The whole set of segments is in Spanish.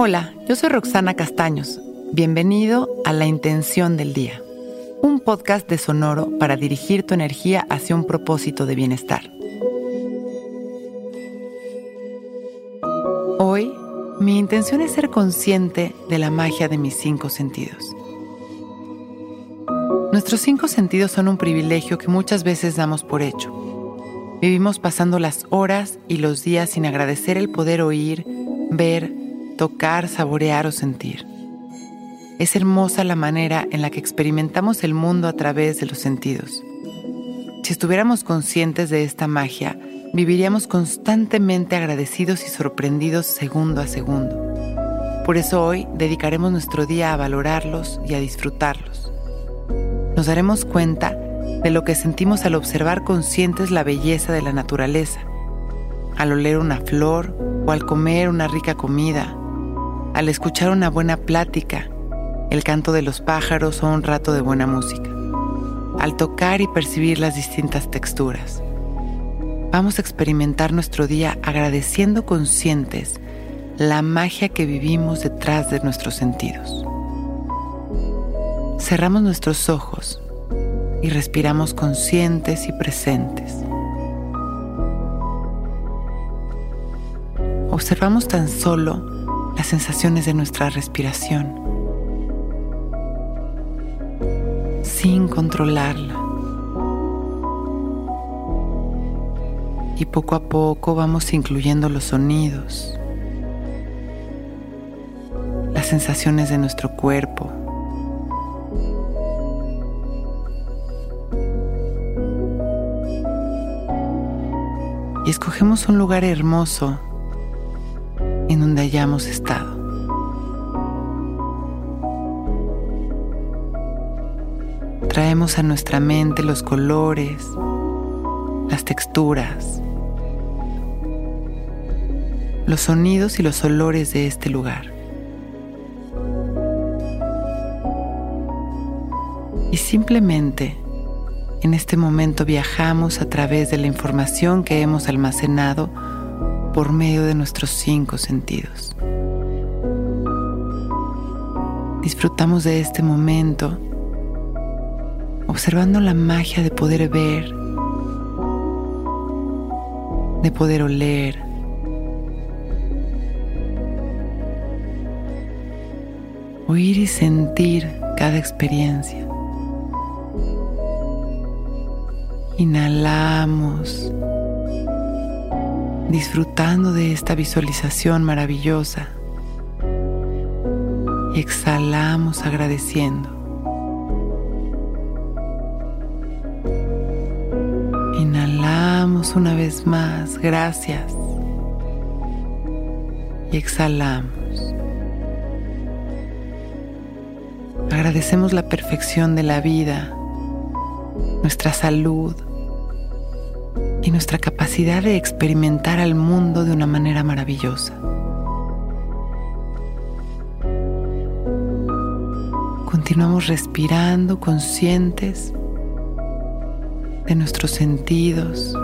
Hola, yo soy Roxana Castaños. Bienvenido a La Intención del Día, un podcast de Sonoro para dirigir tu energía hacia un propósito de bienestar. Hoy, mi intención es ser consciente de la magia de mis cinco sentidos. Nuestros cinco sentidos son un privilegio que muchas veces damos por hecho. Vivimos pasando las horas y los días sin agradecer el poder oír, ver, tocar, saborear o sentir. Es hermosa la manera en la que experimentamos el mundo a través de los sentidos. Si estuviéramos conscientes de esta magia, viviríamos constantemente agradecidos y sorprendidos segundo a segundo. Por eso hoy dedicaremos nuestro día a valorarlos y a disfrutarlos. Nos daremos cuenta de lo que sentimos al observar conscientes la belleza de la naturaleza, al oler una flor o al comer una rica comida, al escuchar una buena plática, el canto de los pájaros o un rato de buena música, al tocar y percibir las distintas texturas. Vamos a experimentar nuestro día agradeciendo conscientes la magia que vivimos detrás de nuestros sentidos. Cerramos nuestros ojos y respiramos conscientes y presentes. Observamos tan solo las sensaciones de nuestra respiración sin controlarla. Y poco a poco vamos incluyendo los sonidos, las sensaciones de nuestro cuerpo. Y escogemos un lugar hermoso en donde hayamos estado. Traemos a nuestra mente los colores, las texturas, los sonidos y los olores de este lugar. Y simplemente en este momento viajamos a través de la información que hemos almacenado por medio de nuestros cinco sentidos. Disfrutamos de este momento observando la magia de poder ver, de poder oler, oír y sentir cada experiencia. Inhalamos disfrutando de esta visualización maravillosa. Y exhalamos agradeciendo. Inhalamos una vez más, gracias. Y exhalamos. Agradecemos la perfección de la vida, nuestra salud, y nuestra capacidad de experimentar al mundo de una manera maravillosa. Continuamos respirando conscientes de nuestros sentidos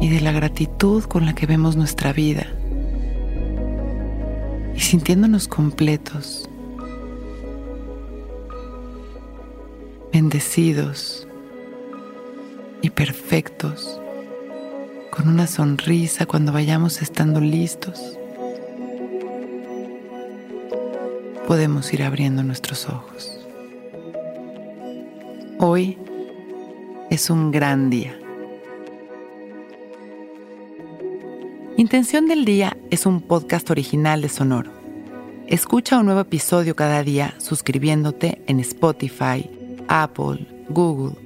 y de la gratitud con la que vemos nuestra vida y sintiéndonos completos, bendecidos perfectos, con una sonrisa cuando vayamos estando listos, podemos ir abriendo nuestros ojos. Hoy es un gran día. Intención del Día es un podcast original de Sonoro. Escucha un nuevo episodio cada día suscribiéndote en Spotify, Apple, Google